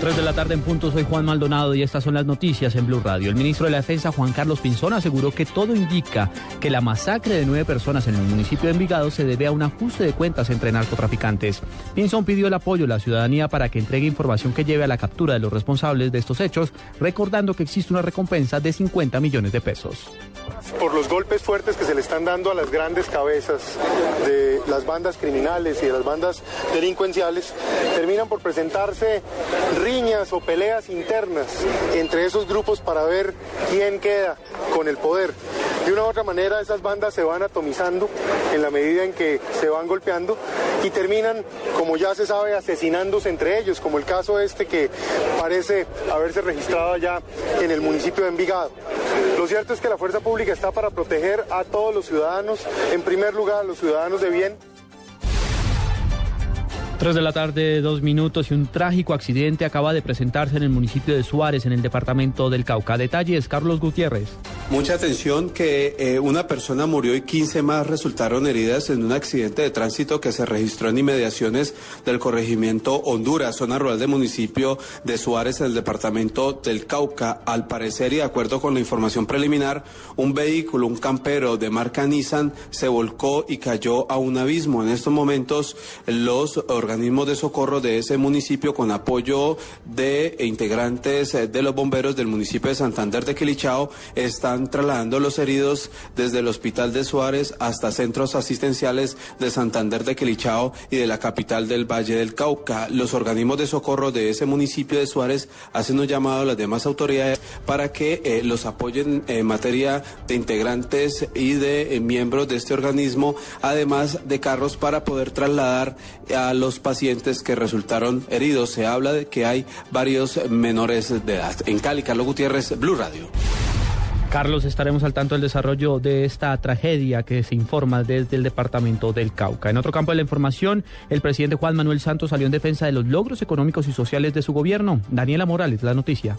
3 de la tarde en punto, soy Juan Maldonado y estas son las noticias en Blue Radio. El ministro de la Defensa, Juan Carlos Pinzón, aseguró que todo indica que la masacre de nueve personas en el municipio de Envigado se debe a un ajuste de cuentas entre narcotraficantes. Pinzón pidió el apoyo de la ciudadanía para que entregue información que lleve a la captura de los responsables de estos hechos, recordando que existe una recompensa de 50 millones de pesos. Por los golpes fuertes que se le están dando a las grandes cabezas de las bandas criminales y de las bandas delincuenciales, terminan por presentarse riñas o peleas internas entre esos grupos para ver quién queda con el poder. De una u otra manera esas bandas se van atomizando en la medida en que se van golpeando y terminan, como ya se sabe, asesinándose entre ellos, como el caso este que parece haberse registrado allá en el municipio de Envigado. Lo cierto es que la fuerza pública está para proteger a todos los ciudadanos, en primer lugar a los ciudadanos de bien. 3 de la tarde, dos minutos y un trágico accidente acaba de presentarse en el municipio de Suárez, en el departamento del Cauca. Detalles, Carlos Gutiérrez. Mucha atención que eh, una persona murió y 15 más resultaron heridas en un accidente de tránsito que se registró en inmediaciones del corregimiento Honduras, zona rural del municipio de Suárez, en el departamento del Cauca. Al parecer y de acuerdo con la información preliminar, un vehículo, un campero de marca Nissan, se volcó y cayó a un abismo. En estos momentos, los organismos de socorro de ese municipio, con apoyo de integrantes eh, de los bomberos del municipio de Santander de Quilichao, están trasladando los heridos desde el hospital de Suárez hasta centros asistenciales de Santander de Quilichao y de la capital del Valle del Cauca. Los organismos de socorro de ese municipio de Suárez hacen un llamado a las demás autoridades para que eh, los apoyen en materia de integrantes y de eh, miembros de este organismo, además de carros para poder trasladar a los pacientes que resultaron heridos. Se habla de que hay varios menores de edad. En Cali, Carlos Gutiérrez, Blue Radio. Carlos, estaremos al tanto del desarrollo de esta tragedia que se informa desde el departamento del Cauca. En otro campo de la información, el presidente Juan Manuel Santos salió en defensa de los logros económicos y sociales de su gobierno. Daniela Morales, la noticia.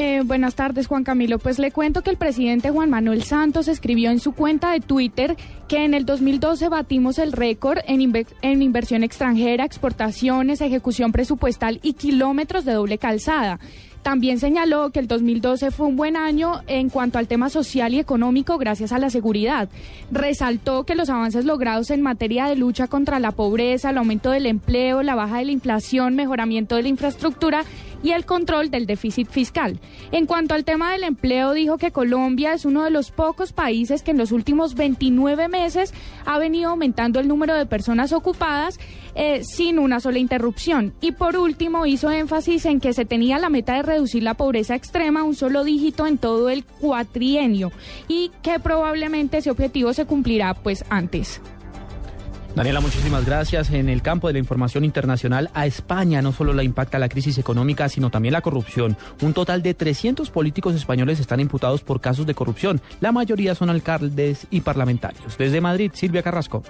Eh, buenas tardes, Juan Camilo. Pues le cuento que el presidente Juan Manuel Santos escribió en su cuenta de Twitter que en el 2012 batimos el récord en, en inversión extranjera, exportaciones, ejecución presupuestal y kilómetros de doble calzada. También señaló que el 2012 fue un buen año en cuanto al tema social y económico gracias a la seguridad. Resaltó que los avances logrados en materia de lucha contra la pobreza, el aumento del empleo, la baja de la inflación, mejoramiento de la infraestructura y el control del déficit fiscal. En cuanto al tema del empleo, dijo que Colombia es uno de los pocos países que en los últimos 29 meses ha venido aumentando el número de personas ocupadas eh, sin una sola interrupción. Y por último, hizo énfasis en que se tenía la meta de reducir la pobreza extrema a un solo dígito en todo el cuatrienio y que probablemente ese objetivo se cumplirá pues antes. Daniela, muchísimas gracias. En el campo de la información internacional, a España no solo la impacta la crisis económica, sino también la corrupción. Un total de 300 políticos españoles están imputados por casos de corrupción. La mayoría son alcaldes y parlamentarios. Desde Madrid, Silvia Carrasco.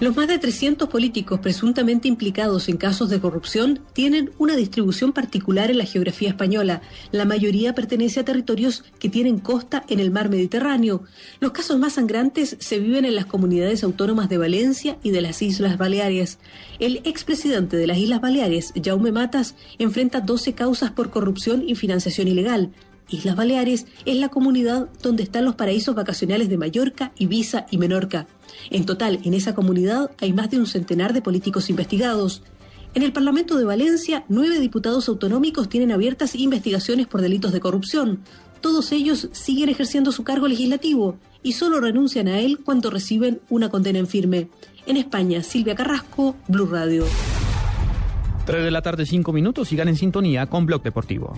Los más de 300 políticos presuntamente implicados en casos de corrupción tienen una distribución particular en la geografía española. La mayoría pertenece a territorios que tienen costa en el mar Mediterráneo. Los casos más sangrantes se viven en las comunidades autónomas de Valencia y de las Islas Baleares. El expresidente de las Islas Baleares, Jaume Matas, enfrenta 12 causas por corrupción y financiación ilegal. Islas Baleares es la comunidad donde están los paraísos vacacionales de Mallorca, Ibiza y Menorca. En total, en esa comunidad hay más de un centenar de políticos investigados. En el Parlamento de Valencia, nueve diputados autonómicos tienen abiertas investigaciones por delitos de corrupción. Todos ellos siguen ejerciendo su cargo legislativo y solo renuncian a él cuando reciben una condena en firme. En España, Silvia Carrasco, Blue Radio. 3 de la tarde, 5 minutos. Sigan en sintonía con Blog Deportivo.